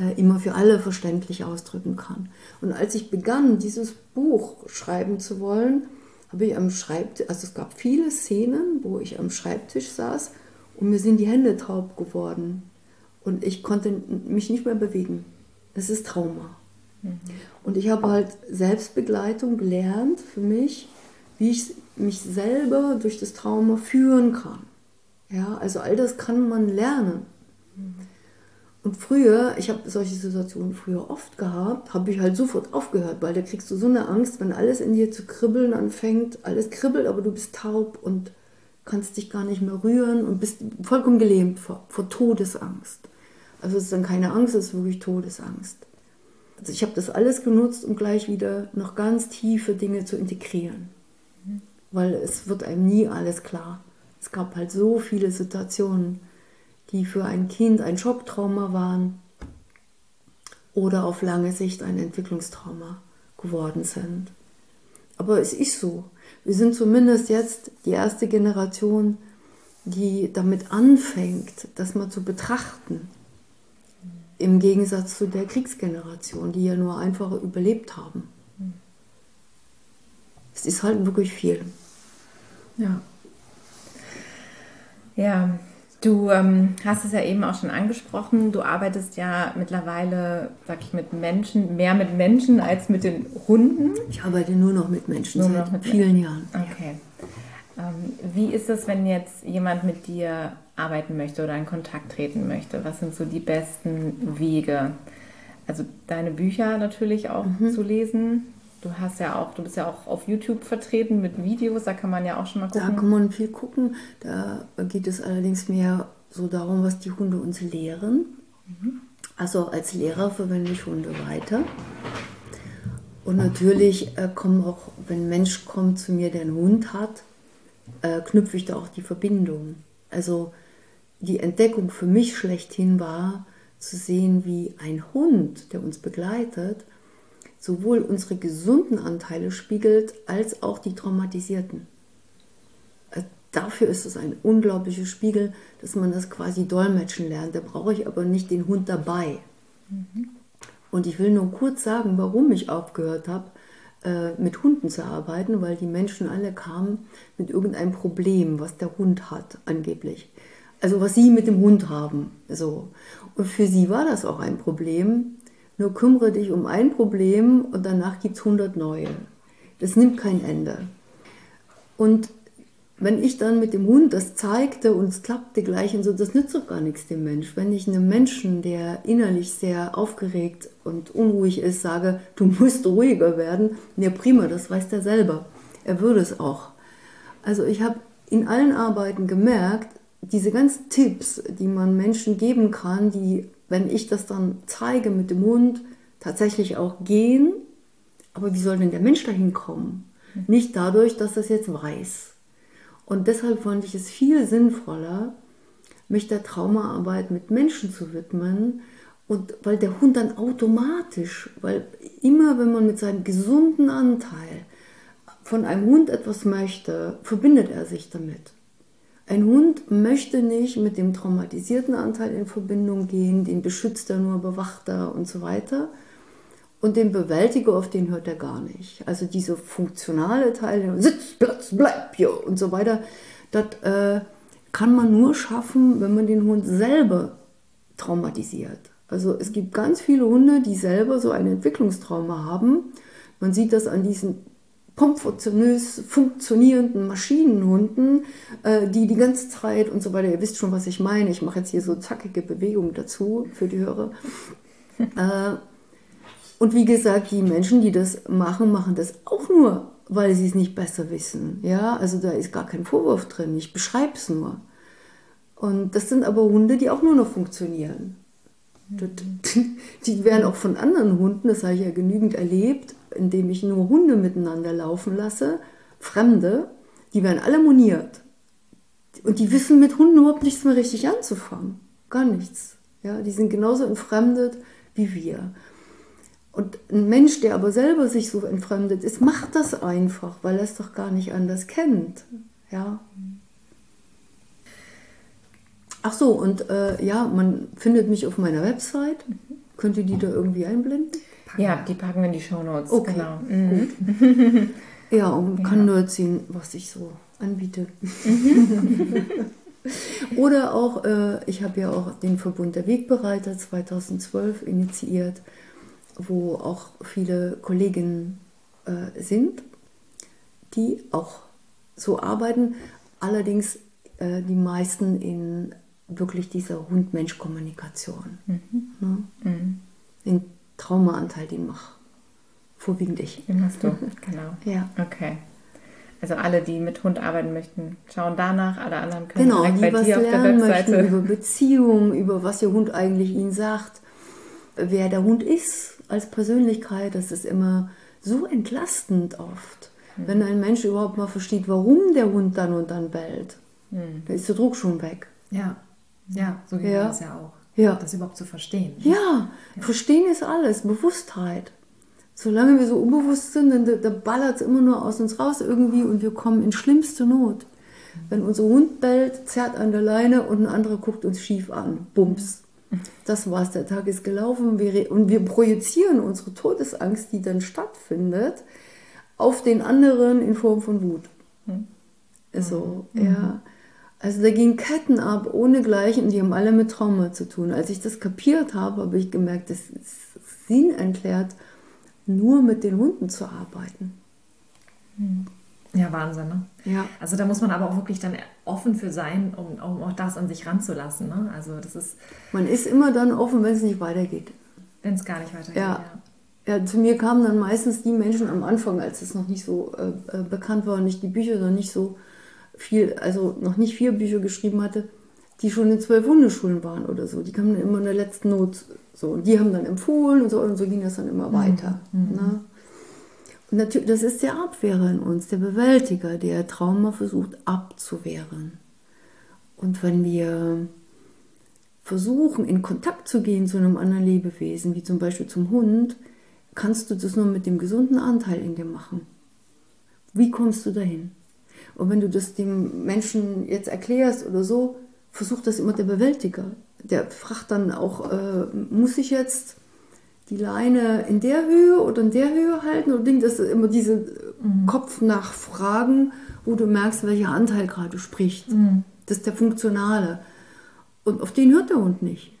äh, immer für alle verständlich ausdrücken kann. Und als ich begann, dieses Buch schreiben zu wollen, habe ich am Schreibtisch, also es gab viele Szenen, wo ich am Schreibtisch saß und mir sind die Hände taub geworden. Und ich konnte mich nicht mehr bewegen. Das ist Trauma. Mhm. Und ich habe halt Selbstbegleitung gelernt für mich, wie ich mich selber durch das Trauma führen kann. Ja, also all das kann man lernen. Mhm. Und früher, ich habe solche Situationen früher oft gehabt, habe ich halt sofort aufgehört, weil da kriegst du so eine Angst, wenn alles in dir zu kribbeln anfängt. Alles kribbelt, aber du bist taub und kannst dich gar nicht mehr rühren und bist vollkommen gelähmt vor, vor Todesangst. Also es ist dann keine Angst, es ist wirklich Todesangst. Also ich habe das alles genutzt, um gleich wieder noch ganz tiefe Dinge zu integrieren. Weil es wird einem nie alles klar. Es gab halt so viele Situationen, die für ein Kind ein Schocktrauma waren oder auf lange Sicht ein Entwicklungstrauma geworden sind. Aber es ist so. Wir sind zumindest jetzt die erste Generation, die damit anfängt, das mal zu betrachten. Im Gegensatz zu der Kriegsgeneration, die ja nur einfach überlebt haben. Es ist halt wirklich viel. Ja. Ja, Du ähm, hast es ja eben auch schon angesprochen. Du arbeitest ja mittlerweile, sag ich, mit Menschen, mehr mit Menschen als mit den Hunden. Ich arbeite nur noch mit Menschen nur seit mit vielen Menschen. Jahren. Okay. Ähm, wie ist es, wenn jetzt jemand mit dir arbeiten möchte oder in Kontakt treten möchte? Was sind so die besten Wege? Also deine Bücher natürlich auch mhm. zu lesen. Du hast ja auch, du bist ja auch auf YouTube vertreten mit Videos, da kann man ja auch schon mal gucken. Da kann man viel gucken. Da geht es allerdings mehr so darum, was die Hunde uns lehren. Mhm. Also als Lehrer verwende ich Hunde weiter. Und natürlich äh, kommen auch, wenn ein Mensch kommt zu mir, der einen Hund hat, äh, knüpfe ich da auch die Verbindung. Also die Entdeckung für mich schlechthin war, zu sehen, wie ein Hund, der uns begleitet, sowohl unsere gesunden Anteile spiegelt, als auch die traumatisierten. Äh, dafür ist es ein unglaublicher Spiegel, dass man das quasi dolmetschen lernt. Da brauche ich aber nicht den Hund dabei. Mhm. Und ich will nur kurz sagen, warum ich aufgehört habe, mit Hunden zu arbeiten, weil die Menschen alle kamen mit irgendeinem Problem, was der Hund hat, angeblich. Also was sie mit dem Hund haben. So. Und für sie war das auch ein Problem, nur kümmere dich um ein Problem und danach gibt es 100 neue. Das nimmt kein Ende. Und wenn ich dann mit dem Hund das zeigte und es klappte gleich und so, das nützt doch gar nichts dem Mensch. Wenn ich einem Menschen, der innerlich sehr aufgeregt und unruhig ist, sage, du musst ruhiger werden, ja prima, das weiß der selber. Er würde es auch. Also ich habe in allen Arbeiten gemerkt, diese ganzen Tipps, die man Menschen geben kann, die wenn ich das dann zeige mit dem Hund, tatsächlich auch gehen. Aber wie soll denn der Mensch dahin kommen? Nicht dadurch, dass er es jetzt weiß. Und deshalb fand ich es viel sinnvoller, mich der Traumaarbeit mit Menschen zu widmen. Und weil der Hund dann automatisch, weil immer wenn man mit seinem gesunden Anteil von einem Hund etwas möchte, verbindet er sich damit. Ein Hund möchte nicht mit dem traumatisierten Anteil in Verbindung gehen, den beschützt er nur, bewacht er und so weiter. Und den Bewältiger, auf den hört er gar nicht. Also diese funktionale Teil, Sitz, Platz, bleib hier und so weiter, das äh, kann man nur schaffen, wenn man den Hund selber traumatisiert. Also es gibt ganz viele Hunde, die selber so ein Entwicklungstrauma haben. Man sieht das an diesen komfortionös funktionierenden Maschinenhunden, äh, die die ganze Zeit und so weiter, ihr wisst schon, was ich meine. Ich mache jetzt hier so zackige Bewegungen dazu für die Hörer. [LAUGHS] äh, und wie gesagt, die Menschen, die das machen, machen das auch nur, weil sie es nicht besser wissen. Ja, also da ist gar kein Vorwurf drin. Ich beschreibe es nur. Und das sind aber Hunde, die auch nur noch funktionieren. [LAUGHS] Die werden auch von anderen Hunden, das habe ich ja genügend erlebt, indem ich nur Hunde miteinander laufen lasse, Fremde, die werden alle moniert. Und die wissen mit Hunden überhaupt nichts mehr richtig anzufangen. Gar nichts. Ja, die sind genauso entfremdet wie wir. Und ein Mensch, der aber selber sich so entfremdet ist, macht das einfach, weil er es doch gar nicht anders kennt. Ja. Ach so, und äh, ja, man findet mich auf meiner Website. Könnt ihr die da irgendwie einblenden? Ja, die packen wir in die Shownotes. Okay, Genau. gut. Ja, und kann nur erzählen, was ich so anbiete. [LAUGHS] Oder auch, äh, ich habe ja auch den Verbund der Wegbereiter 2012 initiiert, wo auch viele Kolleginnen äh, sind, die auch so arbeiten, allerdings äh, die meisten in wirklich dieser Hund-Mensch-Kommunikation. Ne? Den Traumaanteil, den mache vorwiegend ich. Den hast du, [LAUGHS] genau. Ja. Okay. Also alle, die mit Hund arbeiten möchten, schauen danach. Alle anderen können Genau, direkt die bei dir auf der lernen möchten Webseite. über Beziehungen, über was der Hund eigentlich ihnen sagt, wer der Hund ist als Persönlichkeit, das ist immer so entlastend oft. Hm. Wenn ein Mensch überhaupt mal versteht, warum der Hund dann und dann bellt, Hm. dann ist der Druck schon weg. Ja, ja, so geht Ja. das ja auch. Ja. Das überhaupt zu verstehen. Ja, verstehen ist alles, Bewusstheit. Solange wir so unbewusst sind, dann da, ballert es immer nur aus uns raus irgendwie und wir kommen in schlimmste Not. Wenn unser Hund bellt, zerrt an der Leine und ein anderer guckt uns schief an. Bums. Das war's, der Tag ist gelaufen wir, und wir projizieren unsere Todesangst, die dann stattfindet, auf den anderen in Form von Wut. So, ja. Also da gehen Ketten ab, ohne Gleichen, und die haben alle mit Trauma zu tun. Als ich das kapiert habe, habe ich gemerkt, es ist sinnentleert, nur mit den Hunden zu arbeiten. Ja, Wahnsinn, ne? Ja. Also da muss man aber auch wirklich dann offen für sein, um, um auch das an sich ranzulassen. Ne? Also das ist, Man ist immer dann offen, wenn es nicht weitergeht. wenn es gar nicht weitergeht. Ja. Ja. Ja, zu mir kamen dann meistens die Menschen am Anfang, als es noch nicht so äh, äh, bekannt war und ich die Bücher noch nicht so viel, also noch nicht vier Bücher geschrieben hatte, die schon in zwölf Hundeschulen waren oder so. Die kamen dann immer in der letzten Not so und die haben dann empfohlen und so und so ging das dann immer weiter. Ne? Das ist der Abwehrer in uns, der Bewältiger, der Trauma versucht abzuwehren. Und wenn wir versuchen, in Kontakt zu gehen zu einem anderen Lebewesen, wie zum Beispiel zum Hund, kannst du das nur mit dem gesunden Anteil in dir machen. Wie kommst du dahin? Und wenn du das dem Menschen jetzt erklärst oder so, versucht das immer der Bewältiger. Der fragt dann auch, äh, muss ich jetzt die Leine in der Höhe oder in der Höhe halten? Oder Ding, das ist immer diese Kopfnachfragen, wo du merkst, welcher Anteil gerade spricht. Das ist der Funktionale. Und auf den hört der Hund nicht.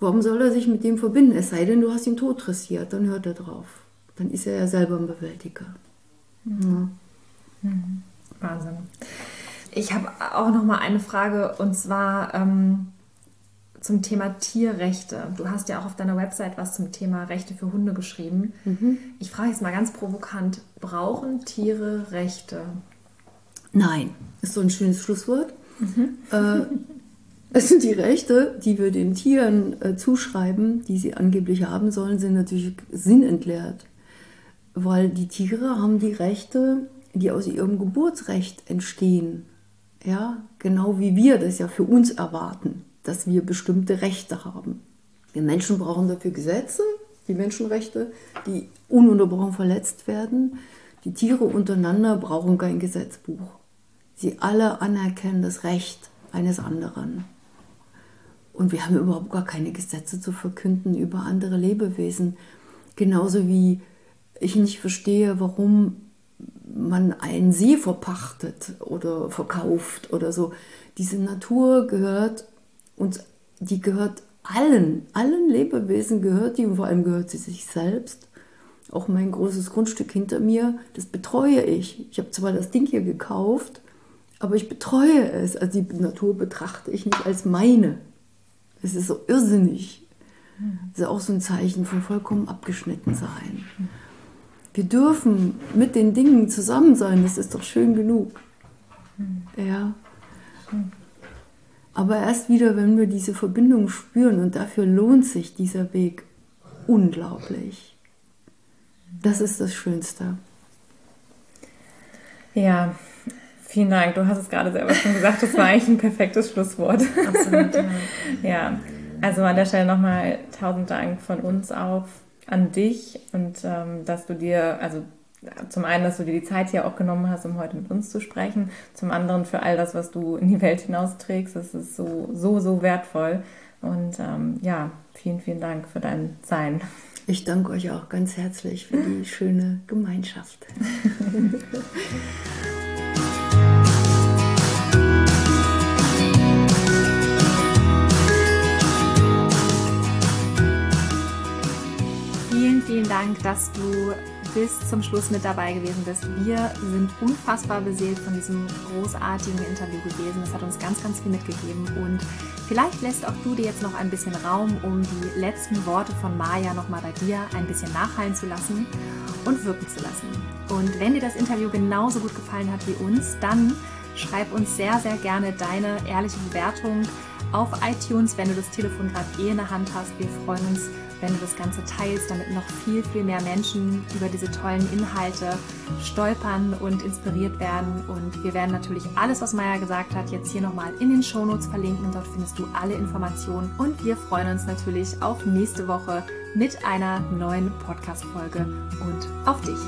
Warum soll er sich mit dem verbinden? Es sei denn, du hast ihn tot dressiert, dann hört er drauf. Dann ist er ja selber ein Bewältiger. Ja. Wahnsinn. Ich habe auch noch mal eine Frage und zwar ähm, zum Thema Tierrechte. Du hast ja auch auf deiner Website was zum Thema Rechte für Hunde geschrieben. Ich frage jetzt mal ganz provokant: Brauchen Tiere Rechte? Nein, ist so ein schönes Schlusswort. Äh, es sind die Rechte, die wir den Tieren äh, zuschreiben, die sie angeblich haben sollen, sind natürlich sinnentleert. Weil die Tiere haben die Rechte, die aus ihrem Geburtsrecht entstehen. Ja, genau wie wir das ja für uns erwarten, dass wir bestimmte Rechte haben. Wir Menschen brauchen dafür Gesetze, die Menschenrechte, die ununterbrochen verletzt werden. Die Tiere untereinander brauchen kein Gesetzbuch. Sie alle anerkennen das Recht eines anderen. Und wir haben überhaupt gar keine Gesetze zu verkünden über andere Lebewesen. Genauso wie ich nicht verstehe, warum man einen See verpachtet oder verkauft oder so. Diese Natur gehört uns, die gehört allen, allen Lebewesen gehört die und vor allem gehört sie sich selbst. Auch mein großes Grundstück hinter mir, das betreue ich. Ich habe zwar das Ding hier gekauft, aber ich betreue es. Also die Natur betrachte ich nicht als meine. Es ist so irrsinnig. Das ist auch so ein Zeichen von vollkommen abgeschnitten sein. Wir dürfen mit den Dingen zusammen sein, das ist doch schön genug. Ja. Aber erst wieder, wenn wir diese Verbindung spüren und dafür lohnt sich dieser Weg unglaublich. Das ist das Schönste. Ja, Vielen Dank. Du hast es gerade selber schon gesagt, das war eigentlich ein perfektes Schlusswort. Absolut. Ja. [LAUGHS] ja. Also an der Stelle nochmal tausend Dank von uns auch an dich und ähm, dass du dir, also zum einen, dass du dir die Zeit hier auch genommen hast, um heute mit uns zu sprechen. Zum anderen für all das, was du in die Welt hinausträgst. Das ist so, so, so wertvoll. Und ähm, ja, vielen, vielen Dank für dein Sein. Ich danke euch auch ganz herzlich für die [LAUGHS] schöne Gemeinschaft. vielen, vielen Dank, dass du bis zum Schluss mit dabei gewesen bist. Wir sind unfassbar beseelt von diesem großartigen Interview gewesen. Das hat uns ganz, ganz viel mitgegeben und vielleicht lässt auch du dir jetzt noch ein bisschen Raum, um die letzten Worte von Maya nochmal bei dir ein bisschen nachhallen zu lassen und wirken zu lassen. Und wenn dir das Interview genauso gut gefallen hat wie uns, dann schreib uns sehr, sehr gerne deine ehrliche Bewertung auf iTunes, wenn du das Telefon gerade eh in der Hand hast. Wir freuen uns wenn du das Ganze teilst, damit noch viel, viel mehr Menschen über diese tollen Inhalte stolpern und inspiriert werden. Und wir werden natürlich alles, was Maya gesagt hat, jetzt hier nochmal in den Shownotes verlinken. Dort findest du alle Informationen. Und wir freuen uns natürlich auf nächste Woche mit einer neuen Podcast-Folge und auf dich.